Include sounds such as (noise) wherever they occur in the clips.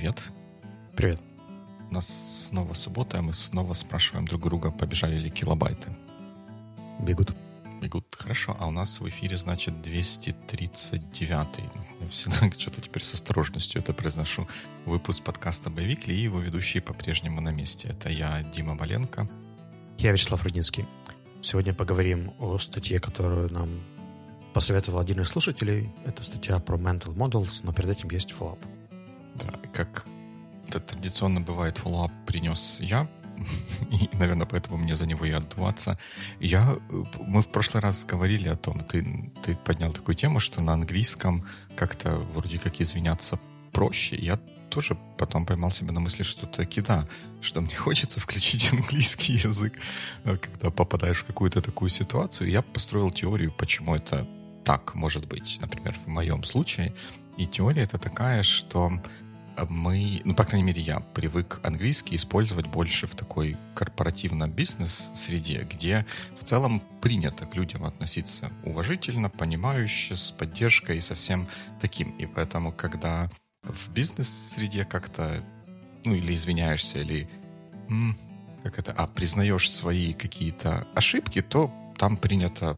привет. Привет. У нас снова суббота, и мы снова спрашиваем друг друга, побежали ли килобайты. Бегут. Бегут, хорошо. А у нас в эфире, значит, 239 Я всегда (laughs) что-то теперь с осторожностью это произношу. Выпуск подкаста «Боевик» и его ведущие по-прежнему на месте. Это я, Дима Маленко. Я Вячеслав Рудинский. Сегодня поговорим о статье, которую нам посоветовал один из слушателей. Это статья про mental models, но перед этим есть follow-up. Как это традиционно бывает, follow-up принес я, (laughs) и, наверное, поэтому мне за него и отдуваться. Я, мы в прошлый раз говорили о том, ты, ты поднял такую тему, что на английском как-то вроде как извиняться проще. Я тоже потом поймал себя на мысли, что таки да, что мне (laughs) хочется включить английский язык, э, когда попадаешь в какую-то такую ситуацию. Я построил теорию, почему это так может быть, например, в моем случае. И теория это такая, что мы, ну, по крайней мере, я привык английский использовать больше в такой корпоративно-бизнес-среде, где в целом принято к людям относиться уважительно, понимающе, с поддержкой и совсем таким. И поэтому, когда в бизнес-среде как-то, ну, или извиняешься, или как это, а признаешь свои какие-то ошибки, то там принято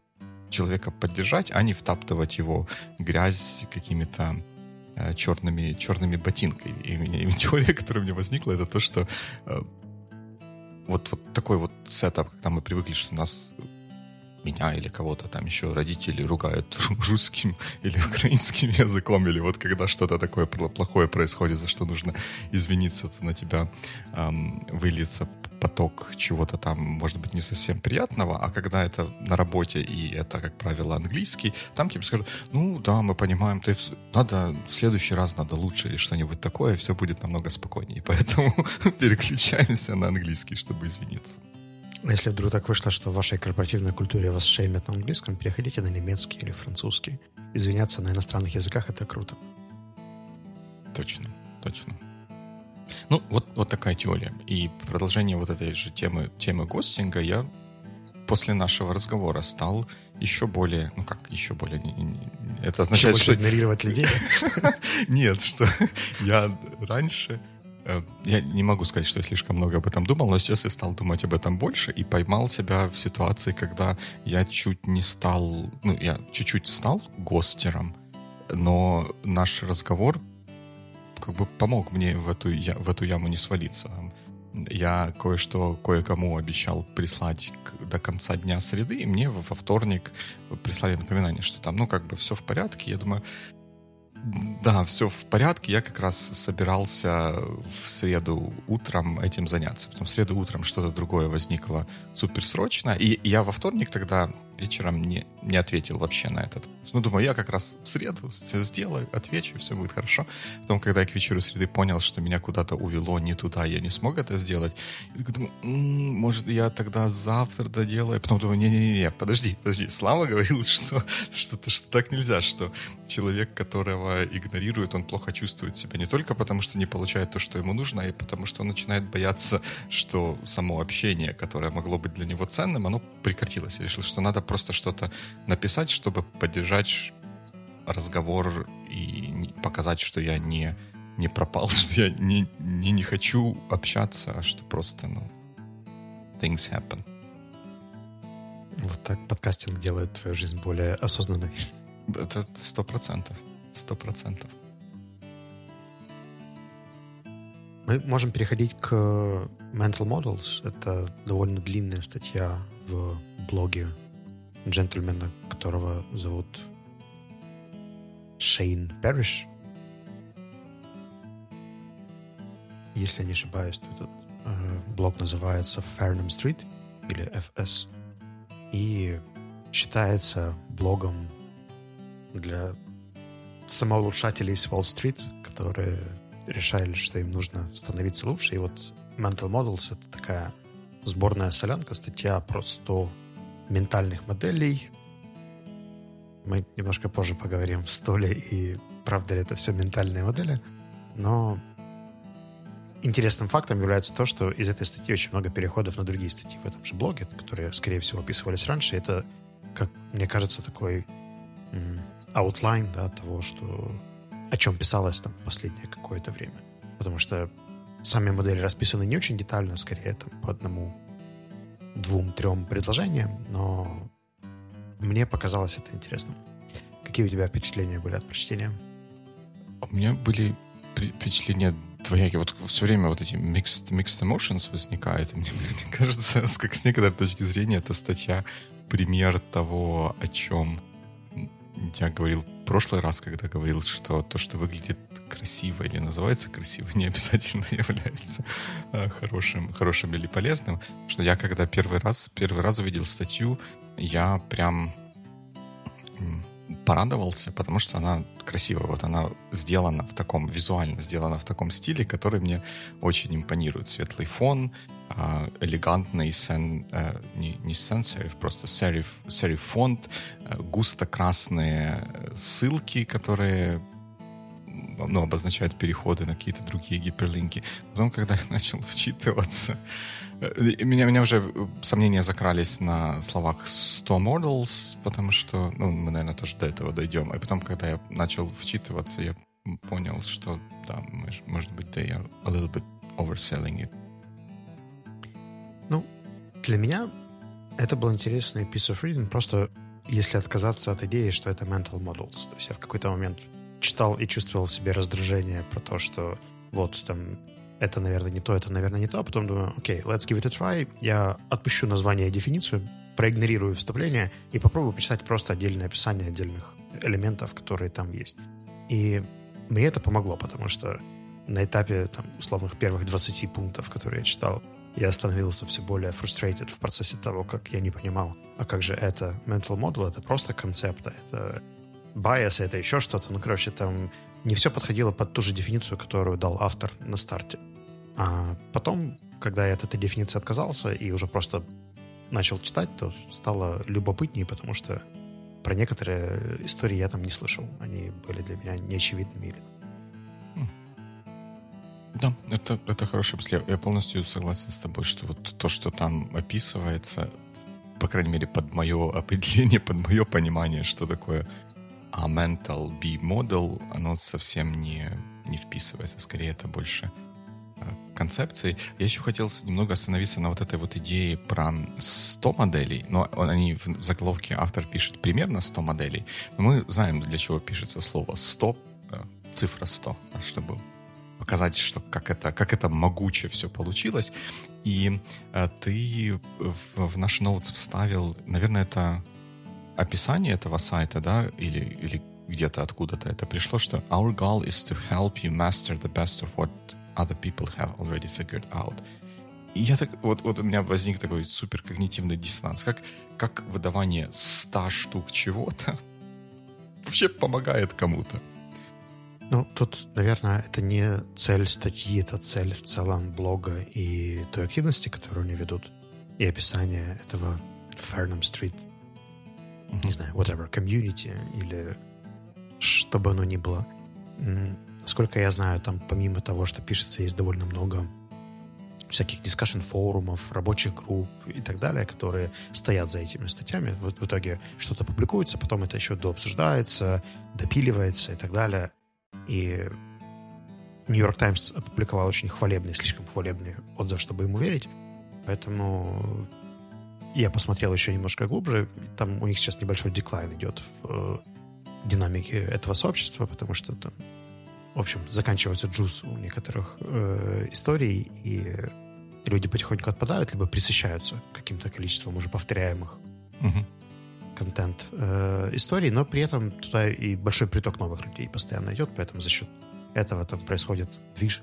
человека поддержать, а не втаптывать его грязь какими-то черными, черными ботинками. И, и (laughs) теория, которая у меня возникла, это то, что э, вот, вот такой вот сетап, когда мы привыкли, что у нас меня или кого-то там еще родители ругают (laughs) русским или украинским (laughs) языком, или вот когда что-то такое плохое происходит, за что нужно извиниться, на тебя эм, выльется поток чего-то там, может быть, не совсем приятного, а когда это на работе и это, как правило, английский, там тебе скажут, ну да, мы понимаем, ты надо в следующий раз надо лучше или что-нибудь такое, все будет намного спокойнее. (laughs) Поэтому переключаемся на английский, чтобы извиниться. Если вдруг так вышло, что в вашей корпоративной культуре вас шеймят на английском, переходите на немецкий или французский. Извиняться на иностранных языках — это круто. Точно, точно. Ну, вот, вот такая теория. И продолжение вот этой же темы, темы гостинга я после нашего разговора стал еще более, ну как еще более, это означает, еще что... игнорировать людей? (laughs) Нет, что (laughs) я раньше я не могу сказать, что я слишком много об этом думал, но сейчас я стал думать об этом больше и поймал себя в ситуации, когда я чуть не стал, ну, я чуть-чуть стал гостером, но наш разговор как бы помог мне в эту, в эту яму не свалиться. Я кое-что кое-кому обещал прислать к, до конца дня среды, и мне во вторник прислали напоминание, что там, ну, как бы все в порядке. Я думаю, да, все в порядке. Я как раз собирался в среду утром этим заняться. Потом в среду утром что-то другое возникло суперсрочно. И я во вторник тогда вечером не, не ответил вообще на этот. Ну, думаю, я как раз в среду все сделаю, отвечу, все будет хорошо. Потом, когда я к вечеру среды понял, что меня куда-то увело не туда, я не смог это сделать, я думаю, м-м, может, я тогда завтра доделаю. Потом думаю, не-не-не, подожди, подожди. Слава говорил, (laughs) что, что, что так нельзя, что человек, которого игнорируют, он плохо чувствует себя не только потому, что не получает то, что ему нужно, а и потому, что он начинает бояться, что само общение, которое могло быть для него ценным, оно прекратилось. Я решил, что надо просто что-то написать, чтобы поддержать разговор и показать, что я не, не пропал, (laughs) что я не, не, не хочу общаться, а что просто, ну, things happen. Вот так подкастинг делает твою жизнь более осознанной. (laughs) Это сто процентов. Сто процентов. Мы можем переходить к Mental Models. Это довольно длинная статья в блоге джентльмена, которого зовут Шейн Перриш. Если я не ошибаюсь, то этот э, блог называется Farnham Street или FS и считается блогом для самоулучшателей с Уолл-стрит, которые решали, что им нужно становиться лучше. И вот Mental Models — это такая сборная солянка, статья про 100 ментальных моделей. Мы немножко позже поговорим, что ли и правда ли это все ментальные модели. Но интересным фактом является то, что из этой статьи очень много переходов на другие статьи в этом же блоге, которые, скорее всего, описывались раньше. Это, как мне кажется, такой outline да, того, что, о чем писалось там последнее какое-то время. потому что сами модели расписаны не очень детально, скорее там по одному, двум, трем предложениям, но мне показалось это интересным. Какие у тебя впечатления были от прочтения? У меня были впечатления двоякие. Вот все время вот эти mixed, mixed emotions возникают. Мне, (laughs) мне кажется, как с некоторой точки зрения, эта статья пример того, о чем я говорил в прошлый раз, когда говорил, что то, что выглядит красиво или называется красиво, не обязательно (laughs) является а, хорошим, хорошим или полезным. Что я когда первый раз, первый раз увидел статью, я прям порадовался, потому что она красивая. Вот она сделана в таком, визуально сделана в таком стиле, который мне очень импонирует. Светлый фон, а, элегантный сен, э, не, не сен-сериф, просто сериф, сериф фонд, э, густо красные ссылки, которые ну, обозначают переходы на какие-то другие гиперлинки. Потом, когда (laughs) я начал вчитываться, э, меня, меня уже сомнения закрались на словах 100 models, потому что, ну, мы, наверное, тоже до этого дойдем. И потом, когда я начал вчитываться, я понял, что, да, может быть, they are a little bit overselling it. Для меня это был интересный piece of reading, просто если отказаться от идеи, что это mental models. То есть я в какой-то момент читал и чувствовал в себе раздражение про то, что вот там это, наверное, не то, это, наверное, не то, а потом думаю, окей, okay, let's give it a try. Я отпущу название и дефиницию, проигнорирую вступление и попробую почитать просто отдельное описание отдельных элементов, которые там есть. И мне это помогло, потому что на этапе там, условных первых 20 пунктов, которые я читал, я становился все более frustrated в процессе того, как я не понимал, а как же это mental model, это просто концепт, это bias, это еще что-то. Ну, короче, там не все подходило под ту же дефиницию, которую дал автор на старте. А потом, когда я от этой дефиниции отказался и уже просто начал читать, то стало любопытнее, потому что про некоторые истории я там не слышал. Они были для меня неочевидными или да, это, это хорошая мысль. Я полностью согласен с тобой, что вот то, что там описывается, по крайней мере, под мое определение, под мое понимание, что такое а mental B model, оно совсем не, не вписывается. Скорее, это больше э, концепции. Я еще хотел немного остановиться на вот этой вот идее про 100 моделей. Но они в заголовке автор пишет примерно 100 моделей. Но мы знаем, для чего пишется слово 100, э, цифра 100, чтобы показать, что как это, как это могуче все получилось. И э, ты в, в наш notes вставил, наверное, это описание этого сайта, да, или, или где-то откуда-то это пришло, что our goal is to help you master the best of what other people have already figured out. И я так, вот, вот у меня возник такой суперкогнитивный диссонанс. Как, как выдавание 100 штук чего-то (laughs) вообще помогает кому-то? Ну, тут, наверное, это не цель статьи, это цель в целом блога и той активности, которую они ведут, и описание этого Фернам Стрит, mm-hmm. не знаю, whatever, комьюнити или что бы оно ни было. Сколько я знаю, там помимо того, что пишется, есть довольно много всяких дискашн форумов, рабочих групп и так далее, которые стоят за этими статьями. В, в итоге что-то публикуется, потом это еще дообсуждается, допиливается и так далее. И Нью-Йорк Таймс опубликовал очень хвалебный, слишком хвалебный отзыв, чтобы ему верить. Поэтому я посмотрел еще немножко глубже. Там у них сейчас небольшой деклайн идет в э, динамике этого сообщества, потому что там, в общем, заканчивается джуз у некоторых э, историй, и люди потихоньку отпадают, либо присыщаются каким-то количеством уже повторяемых угу контент э, истории, но при этом туда и большой приток новых людей постоянно идет, поэтому за счет этого там происходит движ.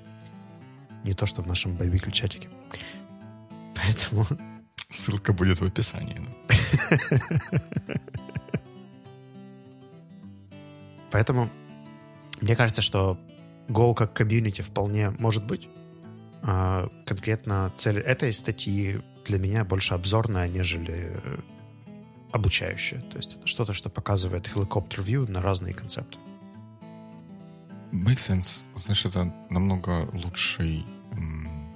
Не то, что в нашем боевикле чатике. Поэтому... (laughs) Ссылка будет в описании. (laughs) Поэтому мне кажется, что гол как комьюнити вполне может быть. А конкретно цель этой статьи для меня больше обзорная, нежели обучающее. То есть это что-то, что показывает helicopter view на разные концепты. Makes sense. Знаешь, это намного лучший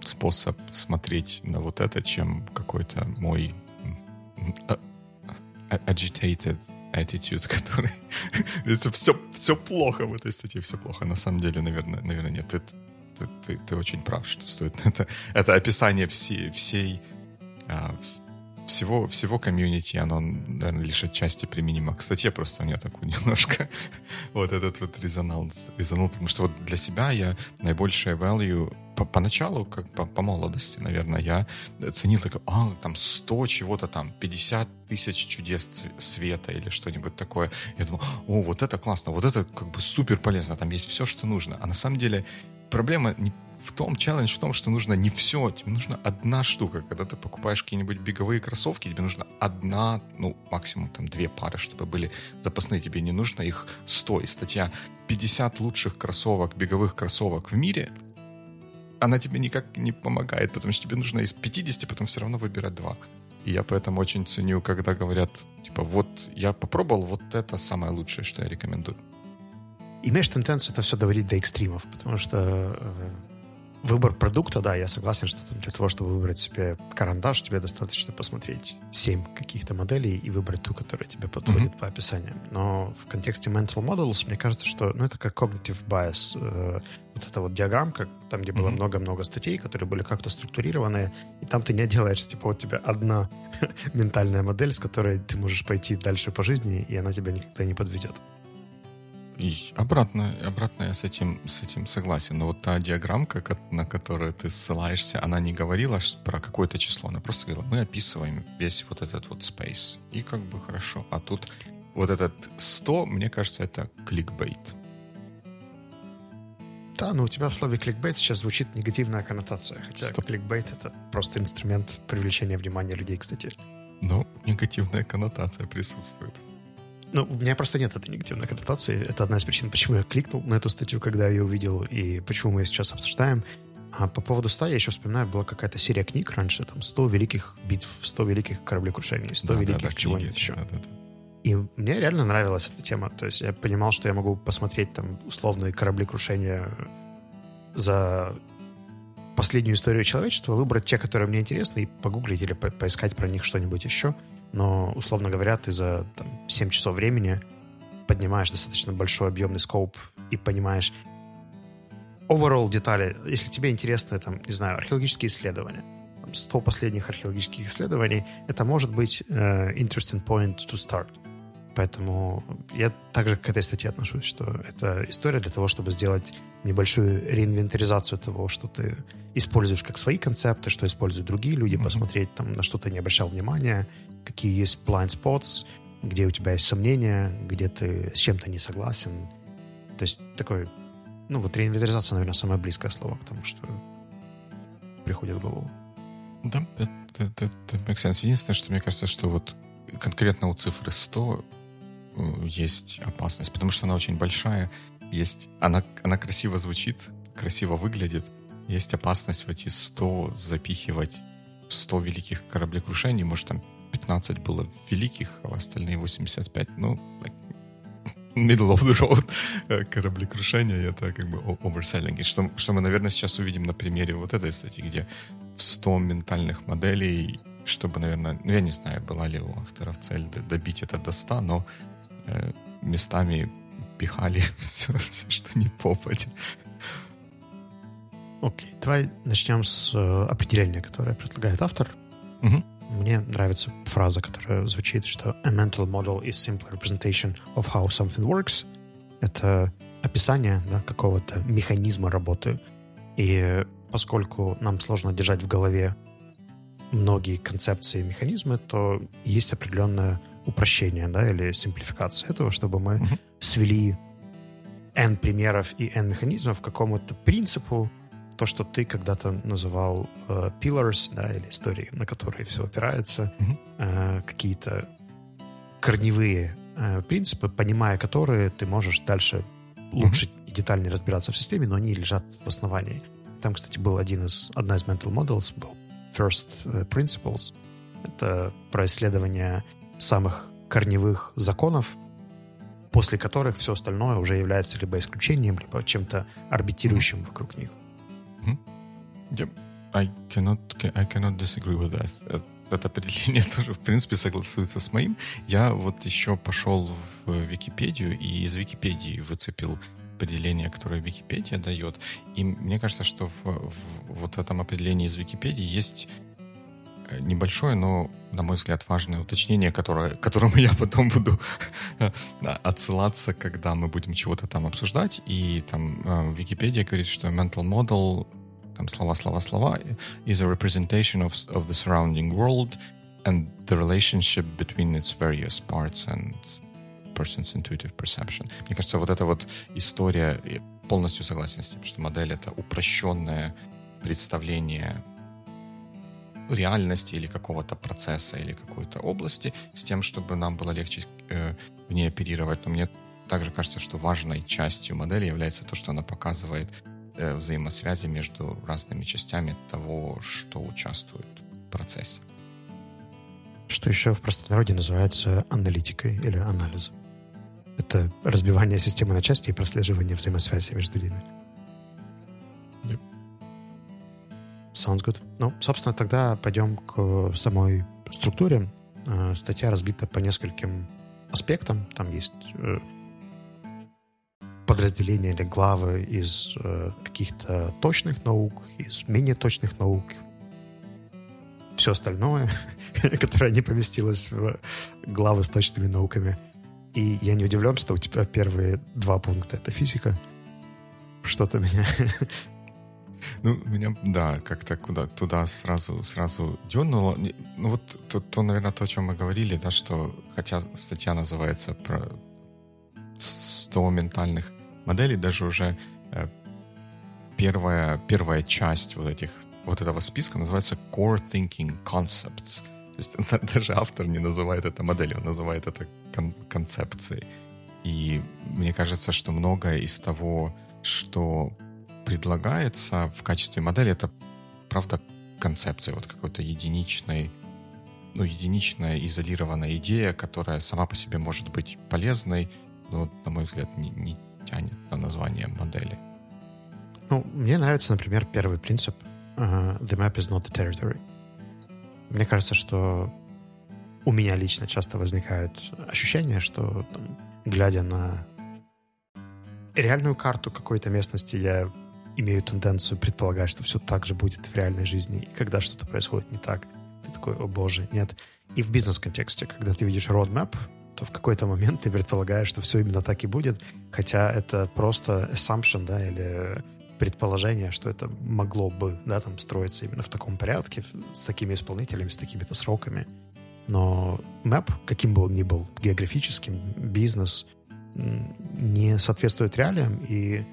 способ смотреть на вот это, чем какой-то мой agitated attitude, (laughs) который... (laughs) это все, все плохо в этой статье, все плохо. На самом деле, наверное, наверное нет. Это, ты, ты, ты очень прав, что стоит это, это описание всей, всей а, всего, всего комьюнити, оно, наверное, лишь отчасти применимо. Кстати, просто у меня такой (laughs) немножко вот этот вот резонанс резонул, потому что вот для себя я наибольшее value по, поначалу, как по, по молодости, наверное, я ценил такое, а, там 100 чего-то там, 50 тысяч чудес света или что-нибудь такое. Я думал, о, вот это классно, вот это как бы супер полезно, там есть все, что нужно. А на самом деле проблема не в том, челлендж в том, что нужно не все, тебе нужна одна штука. Когда ты покупаешь какие-нибудь беговые кроссовки, тебе нужна одна, ну, максимум там две пары, чтобы были запасные. Тебе не нужно их 100. И статья 50 лучших кроссовок, беговых кроссовок в мире, она тебе никак не помогает, потому что тебе нужно из 50 потом все равно выбирать два. И я поэтому очень ценю, когда говорят, типа, вот я попробовал, вот это самое лучшее, что я рекомендую. Имеешь тенденцию это все доводить до экстримов, потому что э, выбор продукта, да, я согласен, что для того, чтобы выбрать себе карандаш, тебе достаточно посмотреть 7 каких-то моделей и выбрать ту, которая тебе подходит mm-hmm. по описанию. Но в контексте mental models, мне кажется, что ну, это как cognitive bias. Э, вот эта вот диаграммка, там, где было mm-hmm. много-много статей, которые были как-то структурированы, и там ты не делаешь, типа, вот у тебя одна (laughs) ментальная модель, с которой ты можешь пойти дальше по жизни, и она тебя никогда не подведет. И обратно, обратно я с этим, с этим согласен. Но вот та диаграммка, на которую ты ссылаешься, она не говорила про какое-то число. Она просто говорила, мы описываем весь вот этот вот space. И как бы хорошо. А тут вот этот 100, мне кажется, это кликбейт. Да, но у тебя в слове кликбейт сейчас звучит негативная коннотация. Хотя Стоп. кликбейт — это просто инструмент привлечения внимания людей, кстати. Ну, негативная коннотация присутствует. Ну, у меня просто нет этой негативной коннотации. Это одна из причин, почему я кликнул на эту статью, когда я ее увидел, и почему мы ее сейчас обсуждаем. А по поводу 100 я еще вспоминаю, была какая-то серия книг раньше, там 100 великих битв, 100 великих кораблекрушений, 100 да, великих да, да, чего-нибудь еще. Да, да, да. И мне реально нравилась эта тема. То есть я понимал, что я могу посмотреть там условные кораблекрушения за последнюю историю человечества, выбрать те, которые мне интересны, и погуглить или по поискать про них что-нибудь еще но, условно говоря, ты за там, 7 часов времени поднимаешь достаточно большой объемный скоп и понимаешь overall детали. Если тебе интересны, там, не знаю, археологические исследования, 100 последних археологических исследований, это может быть uh, interesting point to start. Поэтому я также к этой статье отношусь, что это история для того, чтобы сделать небольшую реинвентаризацию того, что ты используешь как свои концепты, что используют другие люди, mm-hmm. посмотреть, там, на что ты не обращал внимания, какие есть blind spots, где у тебя есть сомнения, где ты с чем-то не согласен. То есть такой, ну вот реинвентаризация, наверное, самое близкое слово к тому, что приходит в голову. Да, это, это, это makes sense. Единственное, что мне кажется, что вот конкретно у цифры 100 Э, есть опасность, потому что она очень большая, есть, она, она красиво звучит, красиво выглядит, есть опасность в эти 100 запихивать в 100 великих кораблекрушений, может там 15 было великих, а остальные 85, ну, like, (laughs) middle of the road э, кораблекрушения, это как бы оверселлинг. Что, что мы, наверное, сейчас увидим на примере вот этой статьи, где в 100 ментальных моделей, чтобы, наверное, ну, я не знаю, была ли у авторов цель добить это до 100, но местами пихали (laughs) все, все, что не попадет. Окей, okay. давай начнем с э, определения, которое предлагает автор. Угу. Мне нравится фраза, которая звучит, что a mental model is simple representation of how something works. Это описание да, какого-то механизма работы. И поскольку нам сложно держать в голове многие концепции и механизмы, то есть определенная упрощение, да, или симплификация этого, чтобы мы свели N примеров и N механизмов к какому-то принципу, то, что ты когда-то называл э, pillars, да, или истории, на которые все опирается, э, какие-то корневые э, принципы, понимая которые, ты можешь дальше лучше и детальнее разбираться в системе, но они лежат в основании. Там, кстати, был один из, одна из mental models, был First э, Principles. Это про исследование самых корневых законов, после которых все остальное уже является либо исключением, либо чем-то арбитрирующим mm-hmm. вокруг них. Mm-hmm. Yep. I cannot, I cannot disagree with that. Э, это определение (laughs) тоже, в принципе, согласуется с моим. Я вот еще пошел в Википедию и из Википедии выцепил определение, которое Википедия дает. И мне кажется, что в, в вот этом определении из Википедии есть небольшое, но, на мой взгляд, важное уточнение, которое, к которому я потом буду отсылаться, когда мы будем чего-то там обсуждать. И там э, Википедия говорит, что mental model, там слова, слова, слова, is a representation of, of the surrounding world and the relationship between its various parts and person's intuitive perception. Мне кажется, вот эта вот история, полностью согласен с тем, что модель — это упрощенное представление реальности или какого-то процесса или какой-то области с тем, чтобы нам было легче э, в ней оперировать. Но мне также кажется, что важной частью модели является то, что она показывает э, взаимосвязи между разными частями того, что участвует в процессе. Что еще в простонародье называется аналитикой или анализом. Это разбивание системы на части и прослеживание взаимосвязи между ними. Yep. Sounds good. Ну, собственно, тогда пойдем к самой структуре. Э, статья разбита по нескольким аспектам. Там есть э, подразделения или главы из э, каких-то точных наук, из менее точных наук, все остальное, (laughs) которое не поместилось в главы с точными науками. И я не удивлен, что у тебя первые два пункта — это физика. Что-то меня... (laughs) Ну, меня, да, как-то куда туда сразу, сразу дернуло. Ну, вот то, то, наверное, то, о чем мы говорили, да, что хотя статья называется про 100 ментальных моделей, даже уже э, первая, первая часть вот этих вот этого списка называется Core Thinking Concepts — то есть (laughs) даже автор не называет это моделью, он называет это кон- концепцией. И мне кажется, что многое из того, что предлагается в качестве модели, это правда концепция, вот какой-то единичной, ну, единичная изолированная идея, которая сама по себе может быть полезной, но, на мой взгляд, не, не тянет на название модели. Ну, мне нравится, например, первый принцип uh, «The map is not the territory». Мне кажется, что у меня лично часто возникает ощущение, что там, глядя на реальную карту какой-то местности, я имею тенденцию предполагать, что все так же будет в реальной жизни. И когда что-то происходит не так, ты такой, о боже, нет. И в бизнес-контексте, когда ты видишь roadmap, то в какой-то момент (laughs) ты предполагаешь, что все именно так и будет, хотя это просто assumption, да, или предположение, что это могло бы, да, там, строиться именно в таком порядке, с такими исполнителями, с такими-то сроками. Но мэп, каким бы он ни был, географическим, бизнес, не соответствует реалиям, и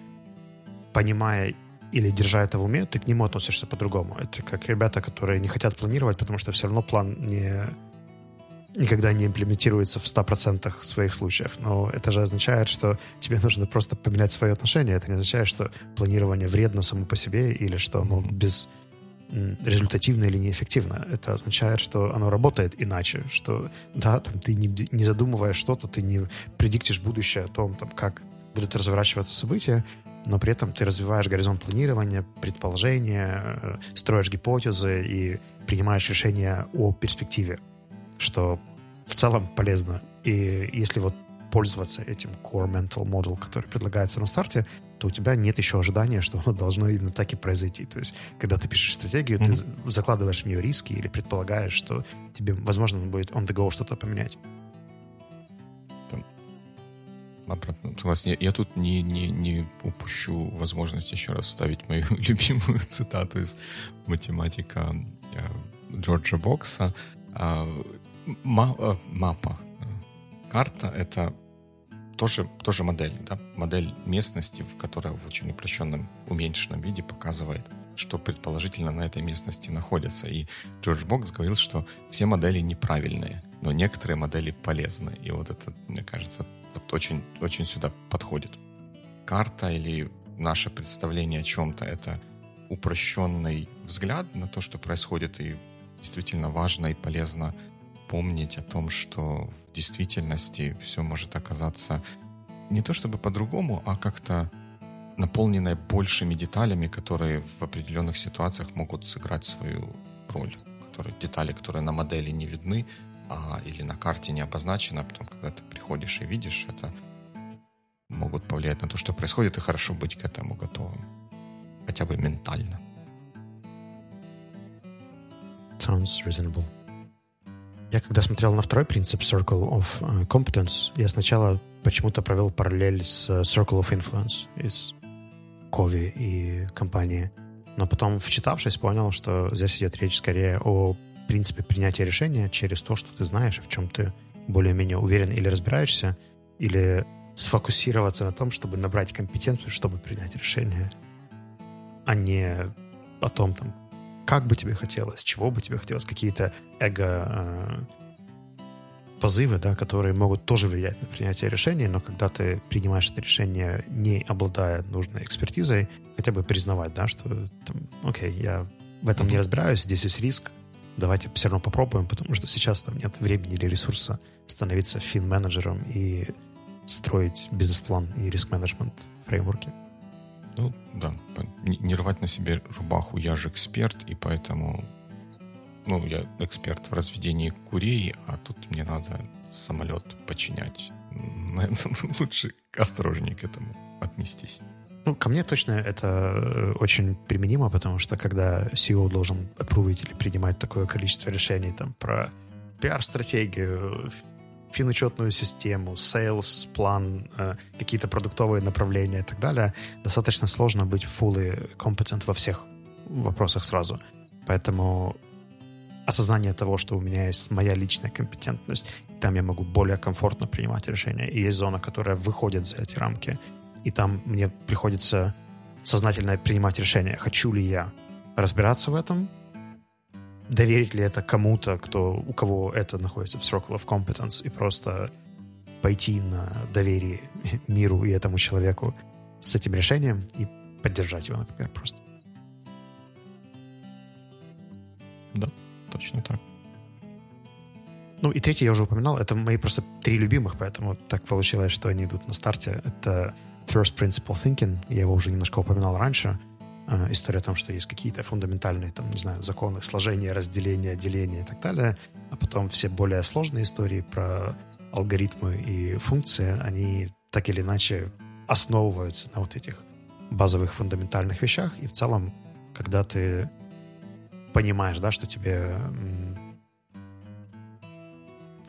понимая или держа это в уме, ты к нему относишься по-другому. Это как ребята, которые не хотят планировать, потому что все равно план не никогда не имплементируется в 100% своих случаев. Но это же означает, что тебе нужно просто поменять свое отношение. Это не означает, что планирование вредно само по себе или что оно без результативно или неэффективно. Это означает, что оно работает иначе, что да, там ты не, не задумывая что-то, ты не предиктишь будущее о том, там, как будут разворачиваться события, но при этом ты развиваешь горизонт планирования, предположения, э, строишь гипотезы и принимаешь решения о перспективе что в целом полезно. И если вот пользоваться этим core mental model, который предлагается на старте, то у тебя нет еще ожидания, что оно должно именно так и произойти. То есть, когда ты пишешь стратегию, mm-hmm. ты закладываешь в нее риски или предполагаешь, что тебе, возможно, будет on the go что-то поменять. Обратно, согласен. Я, я тут не, не, не упущу возможность еще раз вставить мою (laughs) любимую цитату из математика э, Джорджа Бокса. А, Э, мапа, карта — это тоже, тоже модель, да? модель местности, в которой в очень упрощенном, уменьшенном виде показывает, что предположительно на этой местности находится. И Джордж Бокс говорил, что все модели неправильные, но некоторые модели полезны. И вот это, мне кажется, вот очень, очень сюда подходит. Карта или наше представление о чем-то — это упрощенный взгляд на то, что происходит, и действительно важно и полезно помнить о том, что в действительности все может оказаться не то чтобы по-другому, а как-то наполненное большими деталями, которые в определенных ситуациях могут сыграть свою роль. Которые, детали, которые на модели не видны а, или на карте не обозначены, а потом, когда ты приходишь и видишь это, могут повлиять на то, что происходит, и хорошо быть к этому готовым. Хотя бы ментально. Sounds reasonable. Я когда смотрел на второй принцип Circle of э, Competence, я сначала почему-то провел параллель с э, Circle of Influence из Кови и компании. Но потом, вчитавшись, понял, что здесь идет речь скорее о принципе принятия решения через то, что ты знаешь, в чем ты более-менее уверен или разбираешься, или сфокусироваться на том, чтобы набрать компетенцию, чтобы принять решение, а не о том, там, как бы тебе хотелось, чего бы тебе хотелось, какие-то эго э, позывы, да, которые могут тоже влиять на принятие решения, но когда ты принимаешь это решение, не обладая нужной экспертизой, хотя бы признавать, да, что, там, окей, я в этом не разбираюсь, здесь есть риск, давайте все равно попробуем, потому что сейчас там нет времени или ресурса становиться фин-менеджером и строить бизнес-план и риск-менеджмент фреймворки. Ну, да, не, рвать на себе рубаху, я же эксперт, и поэтому ну, я эксперт в разведении курей, а тут мне надо самолет починять. (laughs) Наверное, лучше осторожнее к этому отнестись. Ну, ко мне точно это э, очень применимо, потому что когда CEO должен опрувить или принимать такое количество решений там про пиар-стратегию, финучетную систему, sales план, э, какие-то продуктовые направления и так далее, достаточно сложно быть fully competent во всех вопросах сразу. Поэтому осознание того, что у меня есть моя личная компетентность, там я могу более комфортно принимать решения, и есть зона, которая выходит за эти рамки, и там мне приходится сознательно принимать решение, хочу ли я разбираться в этом, доверить ли это кому-то, кто, у кого это находится в circle of competence, и просто пойти на доверие (laughs) миру и этому человеку с этим решением и поддержать его, например, просто. Да точно так. Ну и третий я уже упоминал, это мои просто три любимых, поэтому так получилось, что они идут на старте. Это First Principle Thinking, я его уже немножко упоминал раньше. Э, история о том, что есть какие-то фундаментальные, там, не знаю, законы сложения, разделения, деления и так далее. А потом все более сложные истории про алгоритмы и функции, они так или иначе основываются на вот этих базовых фундаментальных вещах. И в целом, когда ты понимаешь, да, что тебе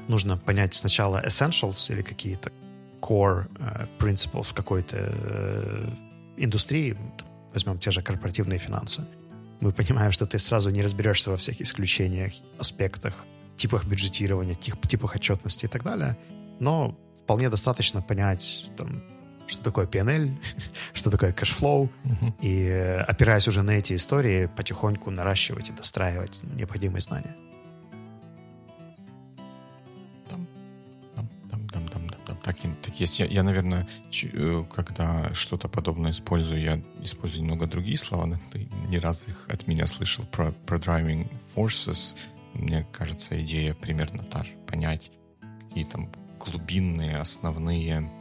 нужно понять сначала essentials или какие-то core uh, principles в какой-то uh, индустрии, возьмем те же корпоративные финансы, мы понимаем, что ты сразу не разберешься во всех исключениях, аспектах, типах бюджетирования, тип, типах отчетности и так далее, но вполне достаточно понять там, что такое P&L, (laughs) что такое cash flow, угу. и э, опираясь уже на эти истории, потихоньку наращивать и достраивать необходимые знания. Так, есть. Я, я наверное, э, когда что-то подобное использую, я использую немного другие слова. Но ты не раз их от меня слышал про, про driving forces. Мне кажется, идея примерно та же. Понять, какие там глубинные, основные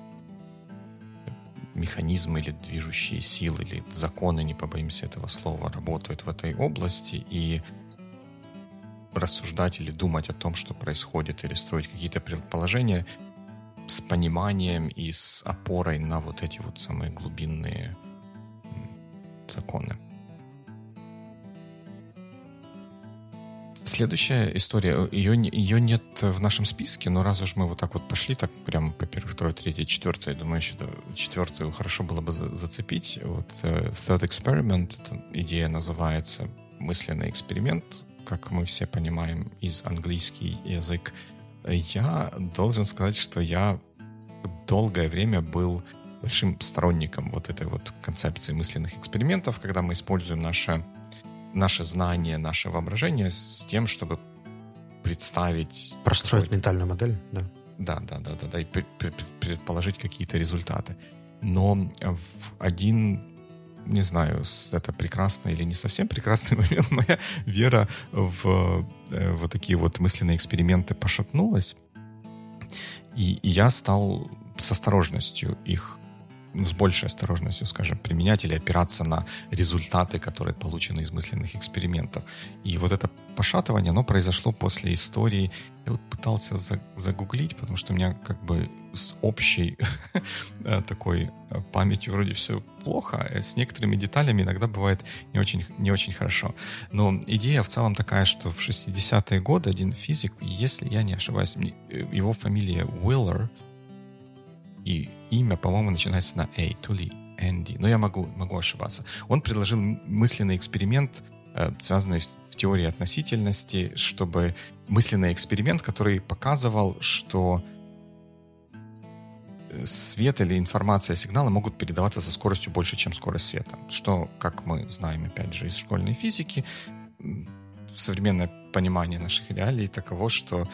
механизмы или движущие силы, или законы, не побоимся этого слова, работают в этой области, и рассуждать или думать о том, что происходит, или строить какие-то предположения с пониманием и с опорой на вот эти вот самые глубинные законы. Следующая история, ее, ее нет в нашем списке, но раз уж мы вот так вот пошли, так прям по первой, второй, третьей, четвертой, думаю, еще четвертую хорошо было бы зацепить. Вот uh, Third Experiment, эта идея называется мысленный эксперимент, как мы все понимаем, из английский язык. Я должен сказать, что я долгое время был большим сторонником вот этой вот концепции мысленных экспериментов, когда мы используем наше наше знание, наше воображение с тем, чтобы представить... Простроить ментальную модель, да. Да, да, да, да, да, и предположить какие-то результаты. Но в один не знаю, это прекрасно или не совсем прекрасный (laughs) момент, моя вера в э, вот такие вот мысленные эксперименты пошатнулась, и я стал с осторожностью их ну, с большей осторожностью, скажем, применять или опираться на результаты, которые получены из мысленных экспериментов. И вот это пошатывание, оно произошло после истории. Я вот пытался загуглить, потому что у меня как бы с общей (laughs) э, такой э, памятью вроде все плохо, а с некоторыми деталями иногда бывает не очень, не очень хорошо. Но идея в целом такая, что в 60-е годы один физик, если я не ошибаюсь, его фамилия Уиллер, и имя, по-моему, начинается на A, то ли Энди, но я могу, могу ошибаться. Он предложил мысленный эксперимент, связанный в теории относительности, чтобы мысленный эксперимент, который показывал, что э, свет или информация, сигналы могут передаваться со скоростью больше, чем скорость света. Что, как мы знаем, опять же, из школьной физики, современное понимание наших реалий таково, что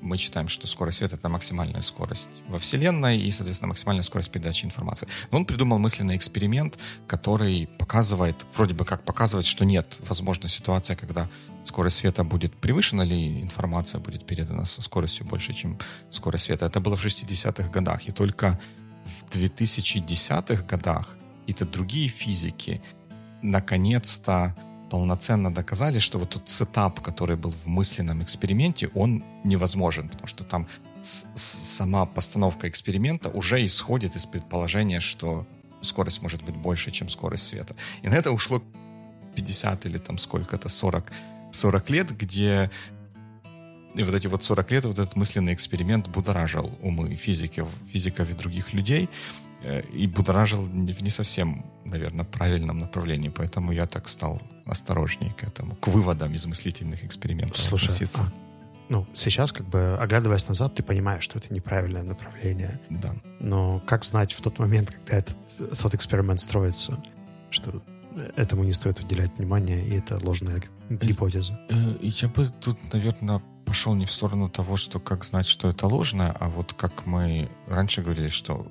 мы считаем, что скорость света — это максимальная скорость во Вселенной и, соответственно, максимальная скорость передачи информации. Но он придумал мысленный эксперимент, который показывает, вроде бы как показывает, что нет, возможна ситуация, когда скорость света будет превышена или информация будет передана со скоростью больше, чем скорость света. Это было в 60-х годах. И только в 2010-х годах какие-то другие физики наконец-то полноценно доказали, что вот тот сетап, который был в мысленном эксперименте, он невозможен, потому что там сама постановка эксперимента уже исходит из предположения, что скорость может быть больше, чем скорость света. И на это ушло 50 или там сколько-то, 40, 40 лет, где и вот эти вот 40 лет вот этот мысленный эксперимент будоражил умы физиков, физиков и других людей и будоражил в не совсем, наверное, правильном направлении. Поэтому я так стал осторожнее к этому, к выводам из мыслительных экспериментов Слушай, относиться. А, ну, сейчас, как бы, оглядываясь назад, ты понимаешь, что это неправильное направление. Да. Но как знать в тот момент, когда этот, тот эксперимент строится, что этому не стоит уделять внимание, и это ложная гипотеза? Э, я бы тут, наверное, пошел не в сторону того, что как знать, что это ложное, а вот как мы раньше говорили, что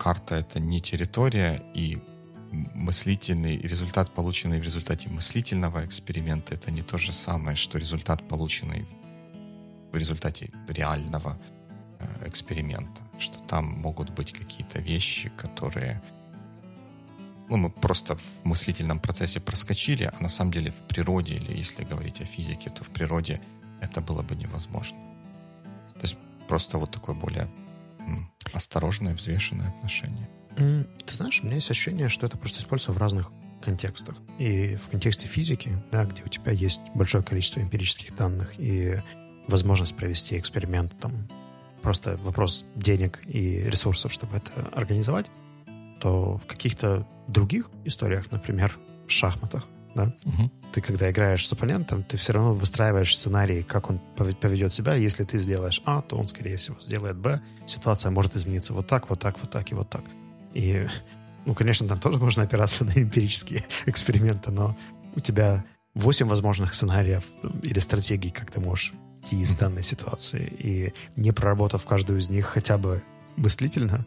карта — это не территория, и мыслительный результат, полученный в результате мыслительного эксперимента, это не то же самое, что результат, полученный в результате реального э, эксперимента, что там могут быть какие-то вещи, которые ну, мы просто в мыслительном процессе проскочили, а на самом деле в природе, или если говорить о физике, то в природе это было бы невозможно. То есть просто вот такое более осторожное, взвешенное отношение. Ты знаешь, у меня есть ощущение, что это просто используется в разных контекстах. И в контексте физики, да, где у тебя есть большое количество эмпирических данных и возможность провести эксперимент, там просто вопрос денег и ресурсов, чтобы это организовать, то в каких-то других историях, например, в шахматах, да, угу. Ты когда играешь с оппонентом, ты все равно выстраиваешь сценарий, как он поведет себя. Если ты сделаешь А, то он, скорее всего, сделает Б. Ситуация может измениться вот так, вот так, вот так и вот так. И, (laughs) ну, конечно, там тоже можно опираться (laughs) на эмпирические эксперименты, но у тебя 8 возможных сценариев или стратегий, как ты можешь идти из данной ситуации. И не проработав каждую из них хотя бы мыслительно,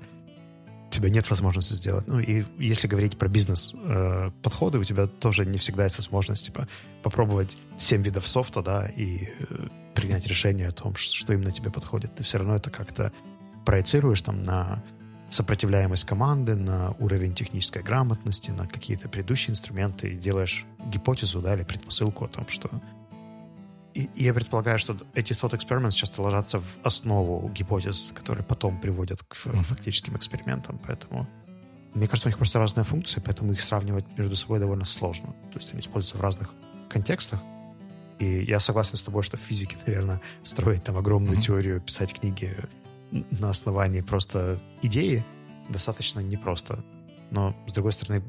тебя нет возможности сделать. Ну и если говорить про бизнес-подходы, э, у тебя тоже не всегда есть возможность типа, попробовать 7 видов софта, да, и э, принять решение о том, что именно тебе подходит. Ты все равно это как-то проецируешь там на сопротивляемость команды, на уровень технической грамотности, на какие-то предыдущие инструменты и делаешь гипотезу да, или предпосылку о том, что... И, и я предполагаю, что эти thought experiments часто ложатся в основу гипотез, которые потом приводят к mm-hmm. фактическим экспериментам, поэтому... Мне кажется, у них просто разные функции, поэтому их сравнивать между собой довольно сложно. То есть они используются в разных контекстах. И я согласен с тобой, что в физике, наверное, строить там огромную mm-hmm. теорию, писать книги на основании просто идеи достаточно непросто. Но, с другой стороны,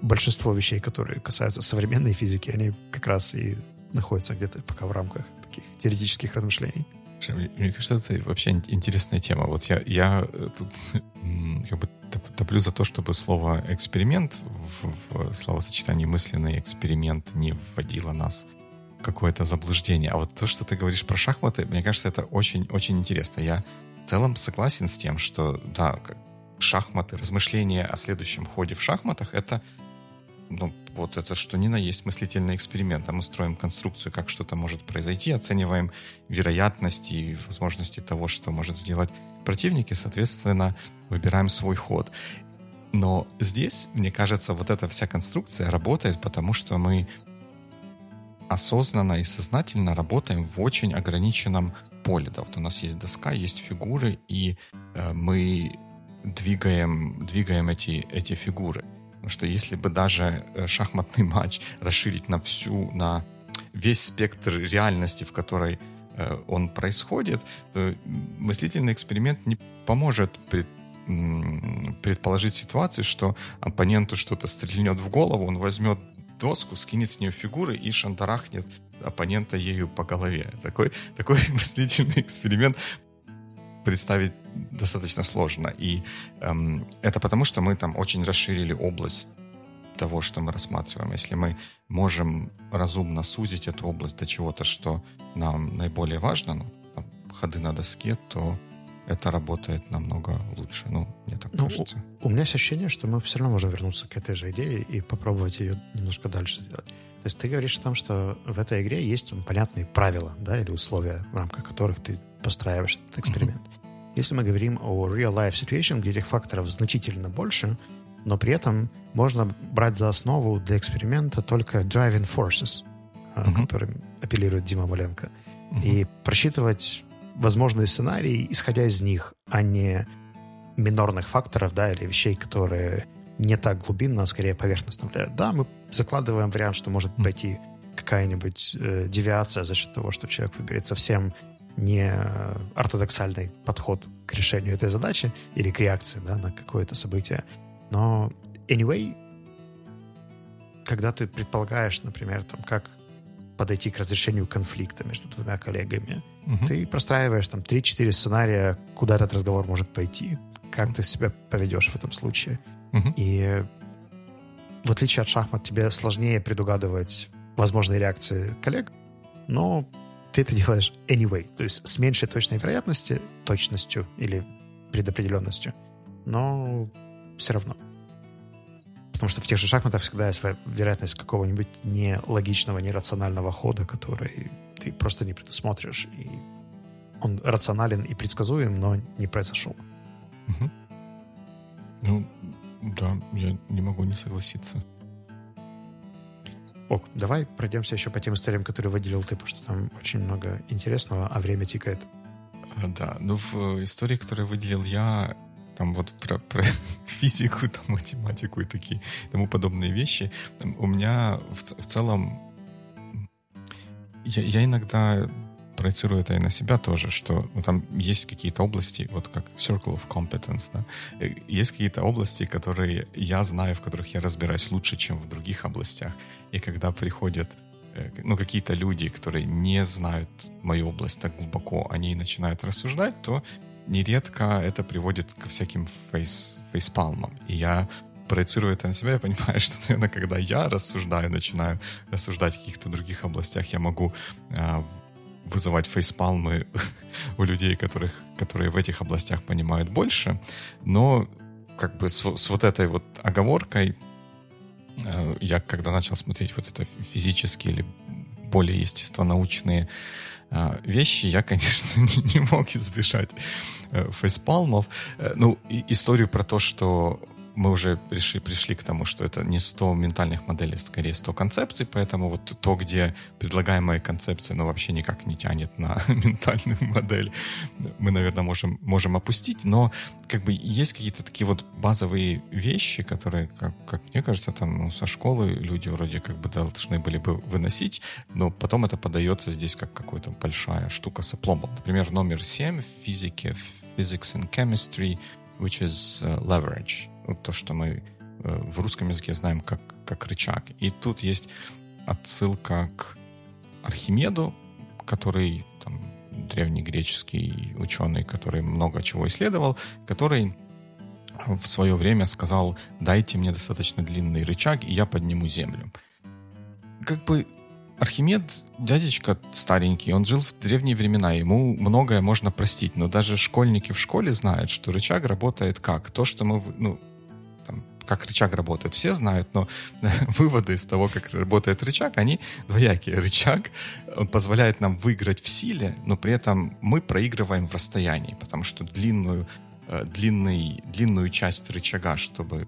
большинство вещей, которые касаются современной физики, они как раз и находятся где-то пока в рамках таких теоретических размышлений. Мне кажется, это вообще интересная тема. Вот я, я э, тут (laughs) как бы топлю за то, чтобы слово «эксперимент» в, в словосочетании «мысленный эксперимент» не вводило нас какое-то заблуждение. А вот то, что ты говоришь про шахматы, мне кажется, это очень-очень интересно. Я в целом согласен с тем, что, да, шахматы, размышления о следующем ходе в шахматах — это ну, вот это что ни на есть мыслительный эксперимент. А мы строим конструкцию, как что-то может произойти, оцениваем вероятности и возможности того, что может сделать противник, и, соответственно, выбираем свой ход. Но здесь, мне кажется, вот эта вся конструкция работает, потому что мы осознанно и сознательно работаем в очень ограниченном поле, да, вот у нас есть доска, есть фигуры, и э, мы двигаем, двигаем эти, эти фигуры. Что если бы даже э, шахматный (laughs) матч расширить на всю, на весь спектр реальности, в которой э, он происходит, то мыслительный эксперимент не поможет пред, предположить ситуацию, что оппоненту что-то стрельнет в голову, он возьмет доску, скинет с нее фигуры и шандарахнет оппонента ею по голове. Такой, такой (laughs) мыслительный эксперимент представить достаточно сложно. И эм, это потому, что мы там очень расширили область того, что мы рассматриваем. Если мы можем разумно сузить эту область до чего-то, что нам наиболее важно, ну, ходы на доске, то это работает намного лучше. Ну, мне так ну, кажется. У, у меня есть ощущение, что мы все равно можем вернуться к этой же идее и попробовать ее немножко дальше сделать. То есть ты говоришь о том, что в этой игре есть понятные правила, да, или условия, в рамках которых ты постраиваешь этот эксперимент. Mm-hmm. Если мы говорим о real-life situation, где этих факторов значительно больше, но при этом можно брать за основу для эксперимента только driving forces, mm-hmm. которым апеллирует Дима Маленко, mm-hmm. и просчитывать возможные сценарии, исходя из них, а не минорных факторов, да, или вещей, которые не так глубинно, а скорее поверхностно влияют. Да, мы закладываем вариант, что может пойти какая-нибудь э, девиация за счет того, что человек выберет совсем не ортодоксальный подход к решению этой задачи или к реакции да, на какое-то событие. Но anyway, когда ты предполагаешь, например, там, как подойти к разрешению конфликта между двумя коллегами. Угу. Ты простраиваешь там 3-4 сценария, куда этот разговор может пойти, как ты себя поведешь в этом случае. Угу. И в отличие от шахмат, тебе сложнее предугадывать возможные реакции коллег, но ты это делаешь anyway, то есть с меньшей точной вероятности, точностью или предопределенностью, но все равно. Потому что в тех же шахматах всегда есть вероятность какого-нибудь нелогичного, нерационального хода, который ты просто не предусмотришь. И он рационален и предсказуем, но не произошел. Угу. Ну, да, я не могу не согласиться. Ок, давай пройдемся еще по тем историям, которые выделил ты, потому что там очень много интересного, а время тикает. А, да, ну в истории, которые выделил я, там вот про, про (laughs) физику, там математику и такие тому подобные вещи. У меня в, в целом я, я иногда проецирую это и на себя тоже, что ну, там есть какие-то области, вот как circle of competence, да, э, есть какие-то области, которые я знаю, в которых я разбираюсь лучше, чем в других областях. И когда приходят э, ну, какие-то люди, которые не знают мою область так глубоко, они начинают рассуждать, то нередко это приводит ко всяким фейс, фейспалмам. И я проецирую это на себя, я понимаю, (laughs) что, наверное, когда я рассуждаю, начинаю рассуждать в каких-то других областях, я могу э, вызывать фейспалмы (laughs) у людей, которых, которые в этих областях понимают больше. Но как бы с, с вот этой вот оговоркой э, я когда начал смотреть вот это физические или более естествонаучные а, вещи, я, (laughs) конечно, не, не мог избежать э, фейспалмов. Э, ну, историю про то, что мы уже пришли, пришли к тому, что это не 100 ментальных моделей, скорее 100 концепций, поэтому вот то, где предлагаемая концепция, ну, вообще никак не тянет на (laughs) ментальную модель, мы, наверное, можем, можем опустить, но как бы есть какие-то такие вот базовые вещи, которые, как, как мне кажется, там ну, со школы люди вроде как бы должны были бы выносить, но потом это подается здесь как какая-то большая штука с опломбом. Например, номер 7 в физике, Physics and Chemistry, which is uh, leverage то, что мы э, в русском языке знаем как, как рычаг. И тут есть отсылка к Архимеду, который там, древнегреческий ученый, который много чего исследовал, который в свое время сказал, дайте мне достаточно длинный рычаг, и я подниму землю. Как бы Архимед, дядечка старенький, он жил в древние времена, ему многое можно простить, но даже школьники в школе знают, что рычаг работает как? То, что мы, ну, как рычаг работает, все знают, но (laughs) выводы из того, как работает рычаг, они двоякие. Рычаг позволяет нам выиграть в силе, но при этом мы проигрываем в расстоянии, потому что длинную, э, длинный, длинную часть рычага, чтобы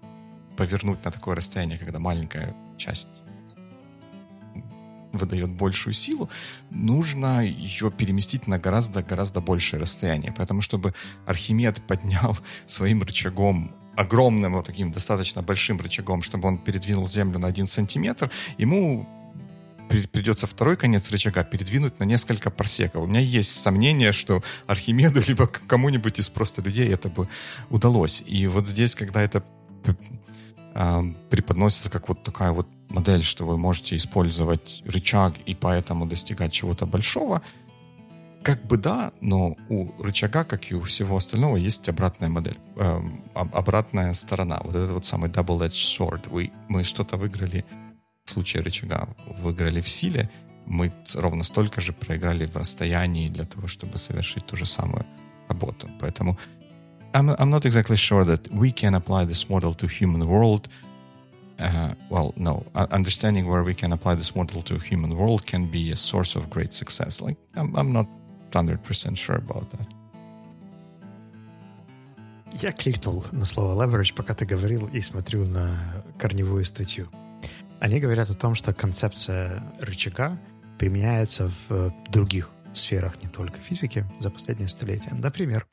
повернуть на такое расстояние, когда маленькая часть выдает большую силу, нужно ее переместить на гораздо-гораздо большее расстояние. Поэтому, чтобы Архимед поднял (laughs) своим рычагом огромным, вот таким достаточно большим рычагом, чтобы он передвинул Землю на один сантиметр, ему придется второй конец рычага передвинуть на несколько парсеков. У меня есть сомнение, что Архимеду (laughs) либо кому-нибудь из просто людей это бы удалось. И вот здесь, когда это э, преподносится как вот такая вот модель, что вы можете использовать рычаг и поэтому достигать чего-то большого, как бы да, но у рычага, как и у всего остального, есть обратная модель, э, обратная сторона. Вот этот вот самый double-edged sword. Вы, мы что-то выиграли в случае рычага, выиграли в силе, мы ровно столько же проиграли в расстоянии для того, чтобы совершить ту же самую работу. Поэтому I'm, I'm not exactly sure that we can apply this model to human world. Uh, well, no. Understanding where we can apply this model to human world can be a source of great success. Like, I'm, I'm not 100% sure about that. Я кликнул на слово leverage, пока ты говорил, и смотрю на корневую статью. Они говорят о том, что концепция рычага применяется в других сферах, не только физики, за последние столетия. Например,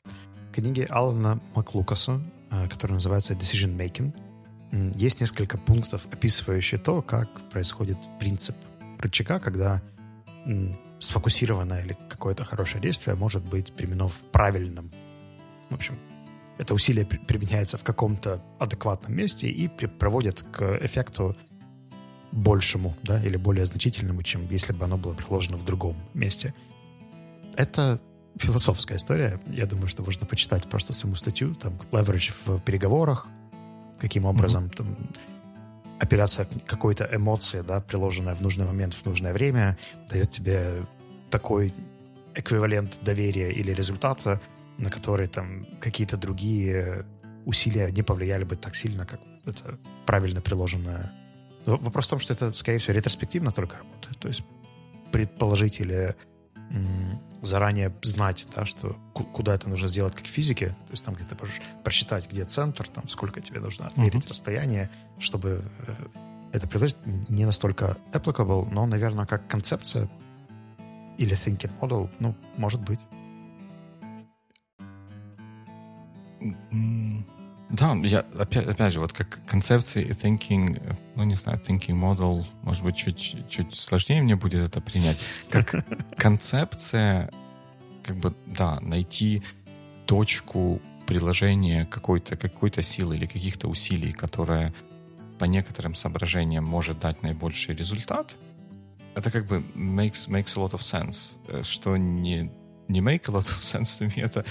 в книге Алана Маклукаса, э, которая называется Decision Making, есть несколько пунктов, описывающих то, как происходит принцип рычага, когда сфокусированное или какое-то хорошее действие может быть применено в правильном. В общем, это усилие применяется в каком-то адекватном месте и проводит к эффекту большему, да, или более значительному, чем если бы оно было приложено в другом месте. Это философская история. Я думаю, что можно почитать просто саму статью, там, leverage в переговорах, каким образом mm-hmm. там апелляция какой-то эмоции, да, приложенная в нужный момент, в нужное время, дает тебе такой эквивалент доверия или результата, на который там какие-то другие усилия не повлияли бы так сильно, как это правильно приложенное. Вопрос в том, что это, скорее всего, ретроспективно только работает. То есть предположить или заранее знать, да, что куда это нужно сделать, как в физике. То есть там где-то можешь просчитать, где центр, там сколько тебе нужно отмерить uh-huh. расстояние, чтобы э, это приложить не настолько applicable, но, наверное, как концепция или thinking model, ну, может быть. Да, я опять, опять же, вот как концепции thinking, ну, не знаю, thinking model, может быть, чуть, чуть сложнее мне будет это принять. Как (laughs) концепция, как бы, да, найти точку приложения какой-то какой силы или каких-то усилий, которая по некоторым соображениям может дать наибольший результат, это как бы makes, makes a lot of sense. Э, что не, не make a lot of sense (laughs) to me, это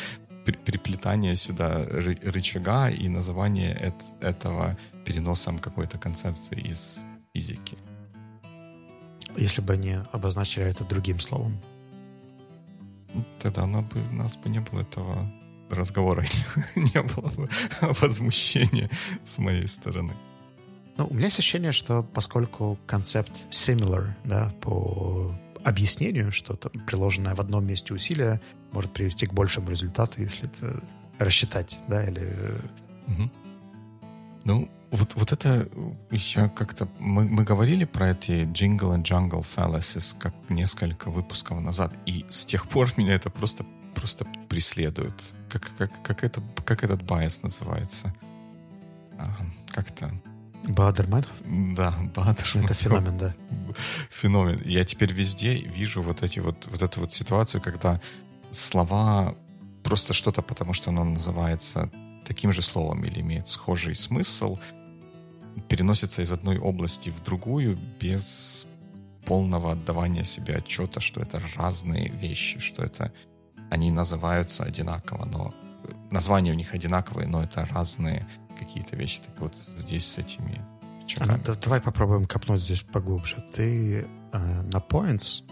приплетание сюда рычага и называние этого переносом какой-то концепции из физики. Если бы они обозначили это другим словом. Ну, тогда оно бы, у нас бы не было этого разговора, (laughs) не было бы возмущения с моей стороны. Ну, у меня есть ощущение, что поскольку концепт similar, да, по объяснению, что там приложенное в одном месте усилие может привести к большему результату, если это рассчитать, да, или... Угу. Ну, вот, вот это еще как-то... Мы, мы говорили про эти jingle and jungle fallacies как несколько выпусков назад, и с тех пор меня это просто, просто преследует. Как, как, как, это, как этот байс называется? А, как-то... Бадерман? Да, Бадерман. Это феномен, да. Феномен. Я теперь везде вижу вот эти вот, вот эту вот ситуацию, когда слова просто что-то, потому что оно называется таким же словом или имеет схожий смысл, переносится из одной области в другую без полного отдавания себе отчета, что это разные вещи, что это они называются одинаково, но названия у них одинаковые, но это разные какие-то вещи. Так вот здесь с этими чеками. А, давай попробуем копнуть здесь поглубже. Ты э, на Points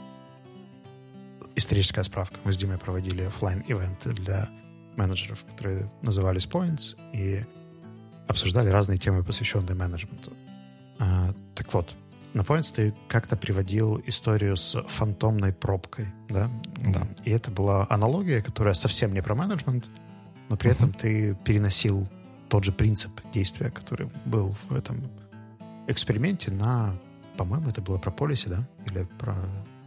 историческая справка. Мы с Димой проводили офлайн ивенты для менеджеров, которые назывались Points, и обсуждали разные темы, посвященные менеджменту. А, так вот, на Points ты как-то приводил историю с фантомной пробкой, да? Да. И это была аналогия, которая совсем не про менеджмент, но при uh-huh. этом ты переносил тот же принцип действия, который был в этом эксперименте на по-моему, это было про полиси, да? Или про...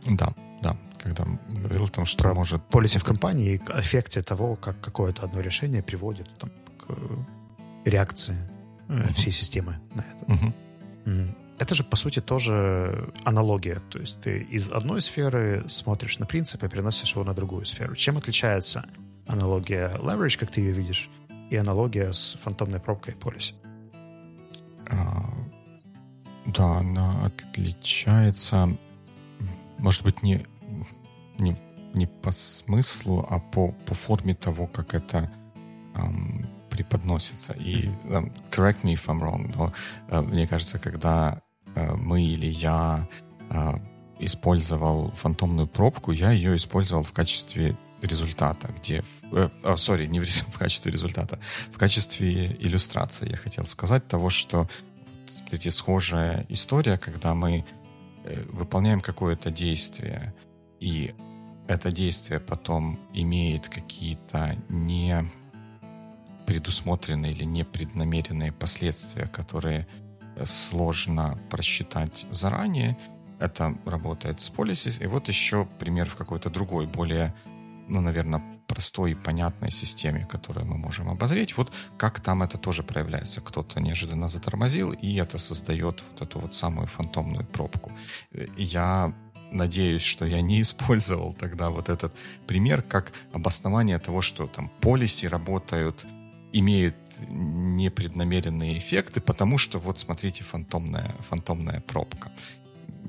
Да, да. Когда говорил о том, что про может... Полиси в компании и эффекте того, как какое-то одно решение приводит там, к реакции uh-huh. всей системы на это. Uh-huh. Это же, по сути, тоже аналогия. То есть ты из одной сферы смотришь на принцип и переносишь его на другую сферу. Чем отличается аналогия leverage, как ты ее видишь, и аналогия с фантомной пробкой полиси? А, да, она отличается, может быть, не, не, не по смыслу, а по, по форме того, как это um, преподносится. И um, correct me if I'm wrong, но uh, мне кажется, когда uh, мы или я uh, использовал фантомную пробку, я ее использовал в качестве результата, где... Сори, э, не в, (laughs) в качестве результата, в качестве иллюстрации я хотел сказать того, что смотрите, схожая история, когда мы э, выполняем какое-то действие, и это действие потом имеет какие-то не предусмотренные или непреднамеренные последствия, которые э, сложно просчитать заранее. Это работает с Policies. И вот еще пример в какой-то другой, более ну, наверное, простой и понятной системе, которую мы можем обозреть, вот как там это тоже проявляется. Кто-то неожиданно затормозил, и это создает вот эту вот самую фантомную пробку. Я надеюсь, что я не использовал тогда вот этот пример как обоснование того, что там полиси работают, имеют непреднамеренные эффекты, потому что вот смотрите, фантомная, фантомная пробка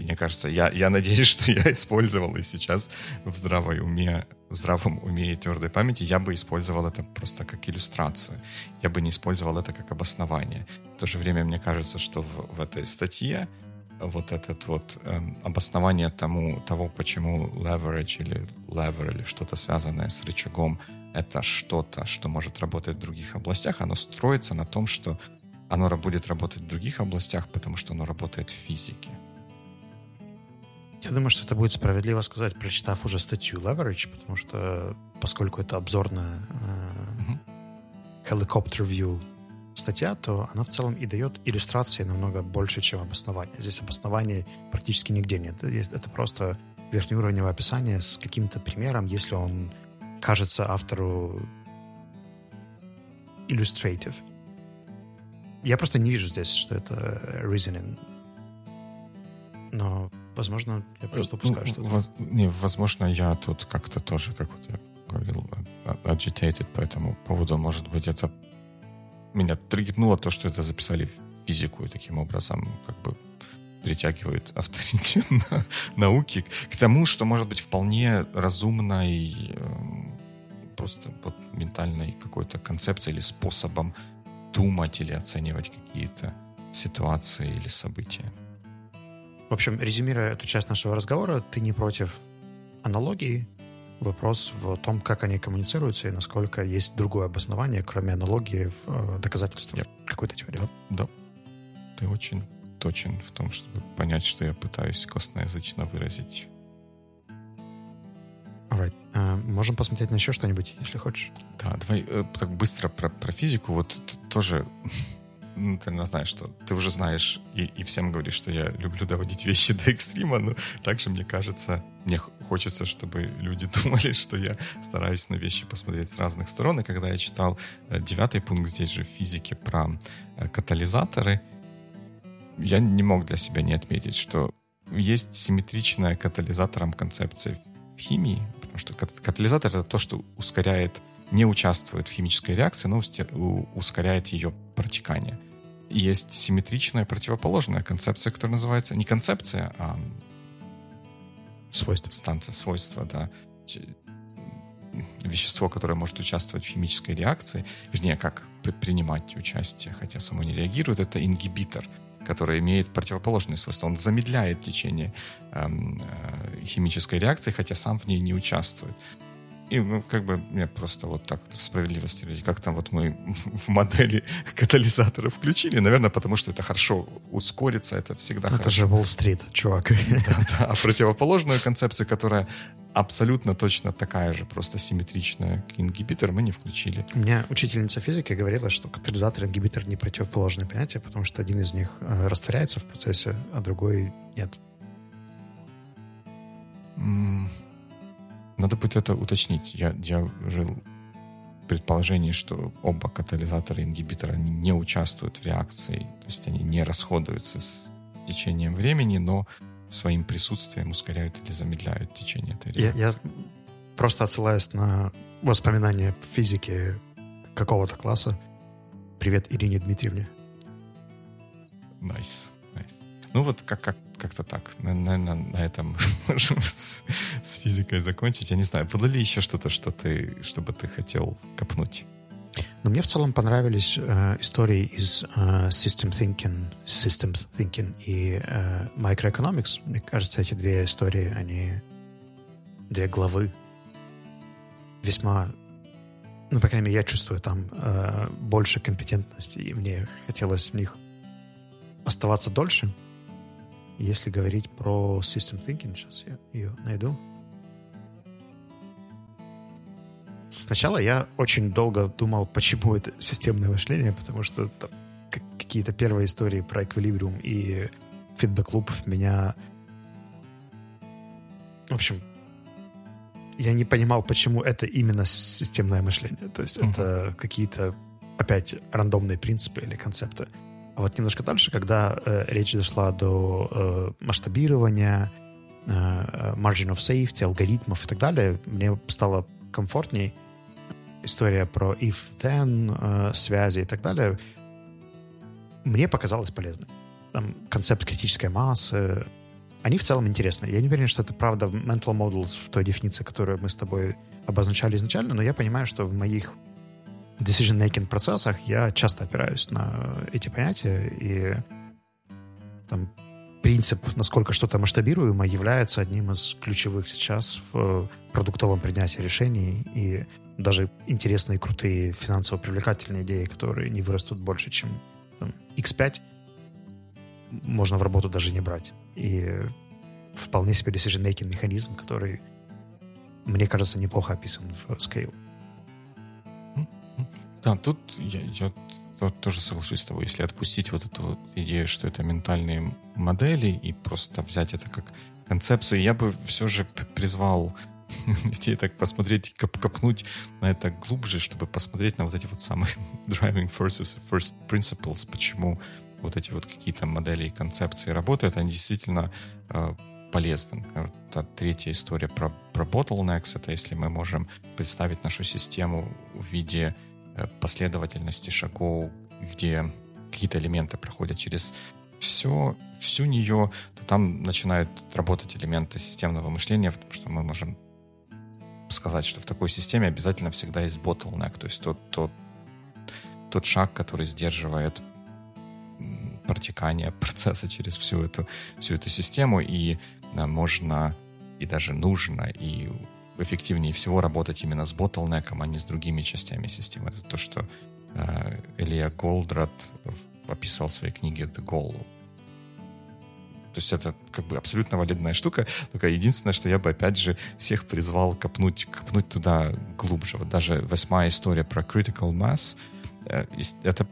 мне кажется, я, я надеюсь, (laughs) что я использовал и сейчас в здравой уме, в здравом уме и твердой памяти я бы использовал это просто как иллюстрацию. Я бы не использовал это как обоснование. В то же время мне кажется, что в, в этой статье вот этот вот эм, обоснование тому, того, почему leverage или lever или что-то связанное с рычагом это что-то, что может работать в других областях, оно строится на том, что оно будет работать в других областях, потому что оно работает в физике. Я думаю, что это будет справедливо сказать, прочитав уже статью Leverage, потому что поскольку это обзорная э, helicopter view статья, то она в целом и дает иллюстрации намного больше, чем обоснование. Здесь обоснований практически нигде нет. Это просто верхнеуровневое описание с каким-то примером, если он кажется автору illustrative. Я просто не вижу здесь, что это reasoning. Но Возможно, я просто упускаю ну, что-то. Воз, не, возможно, я тут как-то тоже, как вот я говорил, agitated по этому поводу. Может быть, это меня триггернуло то, что это записали в физику, и таким образом как бы притягивают (laughs) авторитет на, науки к тому, что может быть вполне разумной э, просто вот ментальной какой-то концепцией или способом думать или оценивать какие-то ситуации или события. В общем, резюмируя эту часть нашего разговора, ты не против аналогии. Вопрос в том, как они коммуницируются и насколько есть другое обоснование, кроме аналогии в э, доказательствах yep. какой-то теории. Да, да. Ты очень точен в том, чтобы понять, что я пытаюсь костноязычно выразить. Alright. Uh, можем посмотреть на еще что-нибудь, если хочешь. Да, давай э, так быстро про, про физику. Вот тоже ну, ты знаешь, что ты уже знаешь и, и всем говоришь, что я люблю доводить вещи (laughs) до экстрима, но также мне кажется, мне хочется, чтобы люди (laughs) думали, что я стараюсь на вещи посмотреть с разных сторон. И когда я читал э, девятый пункт здесь же в физике про э, катализаторы, я не мог для себя не отметить, что есть симметричная катализатором концепция в химии, потому что катализатор — это то, что ускоряет не участвует в химической реакции, но ускоряет ее протекание есть симметричная противоположная концепция, которая называется не концепция, а свойство. Станция свойства, да. Вещество, которое может участвовать в химической реакции, вернее, как принимать участие, хотя само не реагирует, это ингибитор, который имеет противоположные свойства. Он замедляет течение эм, э, химической реакции, хотя сам в ней не участвует. И, ну, как бы, мне просто вот так справедливости ради, как там вот мы (laughs) в модели катализатора включили, наверное, потому что это хорошо ускорится, это всегда это хорошо. же Уолл-стрит, чувак. (laughs) Да, да. А противоположную концепцию, которая абсолютно точно такая же, просто симметричная к ингибитор, мы не включили. У меня учительница физики говорила, что катализатор и ингибитор не противоположные понятия, потому что один из них э, растворяется в процессе, а другой нет. Надо будет это уточнить. Я, я жил в предположении, что оба катализатора и ингибитора они не участвуют в реакции, то есть они не расходуются с течением времени, но своим присутствием ускоряют или замедляют течение этой реакции. Я, я просто отсылаюсь на воспоминания физики какого-то класса. Привет Ирине Дмитриевне. Nice. Nice, nice. Ну вот как, как, как-то так. Наверное, на этом (laughs) можем с, с физикой закончить. Я не знаю, было ли еще что-то, что ты, чтобы ты хотел копнуть? Но мне в целом понравились э, истории из э, System Thinking, Systems Thinking и э, Microeconomics. Мне кажется, эти две истории, они две главы весьма, ну, по крайней мере, я чувствую там э, больше компетентности, и мне хотелось в них оставаться дольше. Если говорить про System Thinking, сейчас я ее найду. Сначала я очень долго думал, почему это системное мышление, потому что там какие-то первые истории про эквилибриум и фидбэк-клуб меня... В общем, я не понимал, почему это именно системное мышление. То есть uh-huh. это какие-то, опять, рандомные принципы или концепты. А вот немножко дальше, когда э, речь дошла до э, масштабирования, э, margin of safety, алгоритмов и так далее, мне стало комфортней. История про if-then, э, связи и так далее, мне показалось полезной. Там концепт критической массы, они в целом интересны. Я не уверен, что это правда mental models в той дефиниции, которую мы с тобой обозначали изначально, но я понимаю, что в моих decision-making процессах я часто опираюсь на эти понятия, и там принцип, насколько что-то масштабируемо, является одним из ключевых сейчас в продуктовом принятии решений. И даже интересные, крутые, финансово привлекательные идеи, которые не вырастут больше, чем там, X5, можно в работу даже не брать. И вполне себе decision-making механизм, который, мне кажется, неплохо описан в Scale. Да, тут я, я тоже соглашусь с тобой, если отпустить вот эту вот идею, что это ментальные модели, и просто взять это как концепцию, я бы все же призвал (laughs) людей так посмотреть, коп копнуть на это глубже, чтобы посмотреть на вот эти вот самые (laughs) driving forces, first principles, почему вот эти вот какие-то модели и концепции работают, они действительно э, полезны. Вот третья история про, про bottlenecks, это если мы можем представить нашу систему в виде последовательности шагов, где какие-то элементы проходят через все, всю нее, то там начинают работать элементы системного мышления, потому что мы можем сказать, что в такой системе обязательно всегда есть bottleneck, то есть тот, тот, тот шаг, который сдерживает протекание процесса через всю эту, всю эту систему, и да, можно, и даже нужно, и эффективнее всего работать именно с ботлнеком, а не с другими частями системы. Это то, что э, Илья Голдрат описывал в своей книге «The Goal». То есть это как бы абсолютно валидная штука, только единственное, что я бы опять же всех призвал копнуть, копнуть туда глубже. Вот даже восьмая история про critical mass, э, это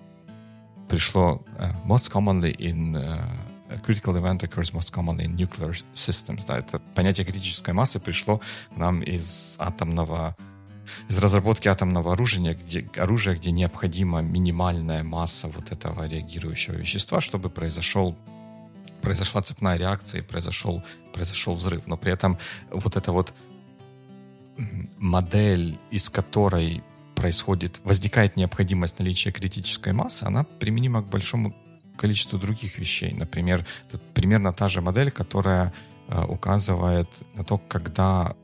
пришло uh, most commonly in uh, critical event occurs most commonly in nuclear systems. Да, это понятие критической массы пришло к нам из атомного из разработки атомного оружия, где, оружия, где необходима минимальная масса вот этого реагирующего вещества, чтобы произошел произошла цепная реакция и произошел, произошел взрыв. Но при этом вот эта вот модель, из которой происходит, возникает необходимость наличия критической массы, она применима к большому количество других вещей. Например, это примерно та же модель, которая э, указывает на то, когда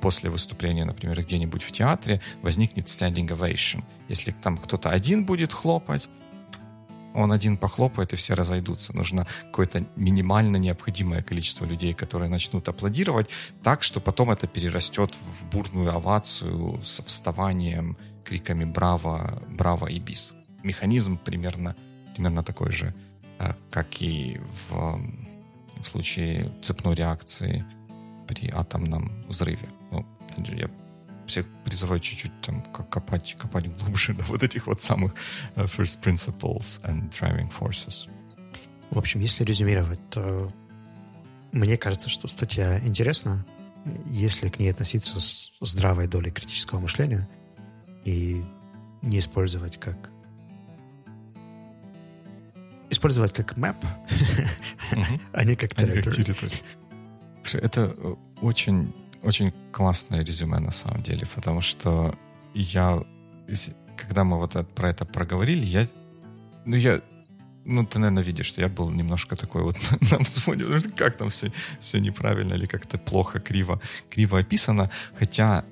после выступления, например, где-нибудь в театре возникнет standing ovation. Если там кто-то один будет хлопать, он один похлопает, и все разойдутся. Нужно какое-то минимально необходимое количество людей, которые начнут аплодировать, так, что потом это перерастет в бурную овацию со вставанием, криками «Браво!», «Браво!» и «Бис». Механизм примерно, примерно такой же, э, как и в, в случае цепной реакции при атомном взрыве. Ну, я всех призываю чуть-чуть там копать, копать глубже (laughs) до вот этих вот самых uh, first principles and driving forces. В общем, если резюмировать, то мне кажется, что статья интересна, если к ней относиться с здравой долей критического мышления и не использовать как использовать как map, а не как территорию. Это э, очень очень классное резюме на самом деле, потому что я, когда мы вот про это проговорили, я, ну я, ну ты, наверное, видишь, что я был немножко такой вот (laughs) на взводе, как там все, все неправильно или как-то плохо, криво, криво описано, хотя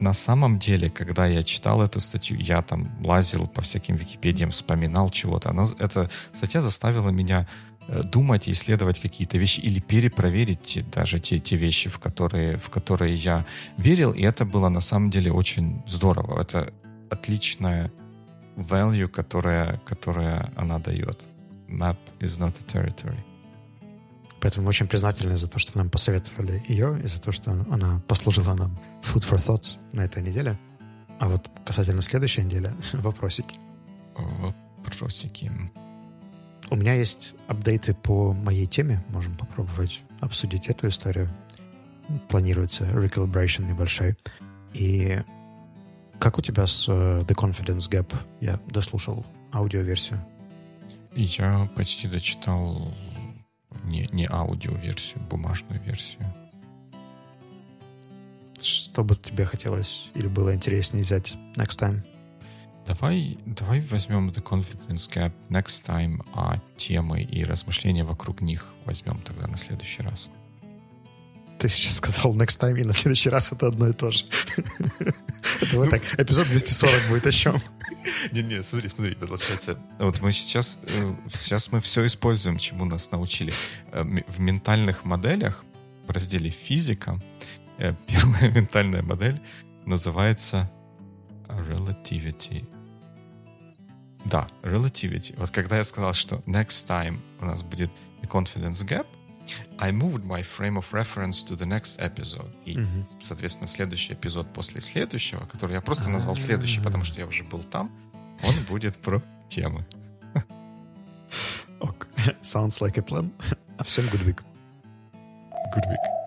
на самом деле, когда я читал эту статью, я там лазил по всяким Википедиям, вспоминал чего-то. Она, эта статья заставила меня Э, думать и исследовать какие-то вещи или перепроверить даже те, те вещи, в которые, в которые я верил. И это было на самом деле очень здорово. Это отличная value, которая, которая она дает. Map is not a territory. Поэтому мы очень признательны за то, что нам посоветовали ее, и за то, что она послужила нам food for thoughts на этой неделе. А вот касательно следующей недели, вопросики. Вопросики. У меня есть апдейты по моей теме. Можем попробовать обсудить эту историю. Планируется recalibration небольшой. И как у тебя с uh, The Confidence Gap? Я дослушал аудиоверсию. Я почти дочитал не, не аудиоверсию, бумажную версию. Что бы тебе хотелось или было интереснее взять next time? Давай, давай возьмем The Confidence Gap next time, а темы и размышления вокруг них возьмем тогда на следующий раз. Ты сейчас сказал next time, и на следующий раз это одно и то же. (laughs) Давай так, эпизод 240 будет о чем? Не-не, смотри, смотри, получается, вот мы сейчас, э, сейчас мы все используем, чему нас научили. Э, в ментальных моделях, в разделе физика, э, первая (laughs) ментальная модель называется relativity да, relativity. Вот когда я сказал, что next time у нас будет confidence gap, I moved my frame of reference to the next episode. И, mm-hmm. соответственно, следующий эпизод после следующего, который я просто назвал следующий, потому что я уже был там, он будет про темы. (laughs) Sounds like a plan. (laughs) А всем good week. Good week.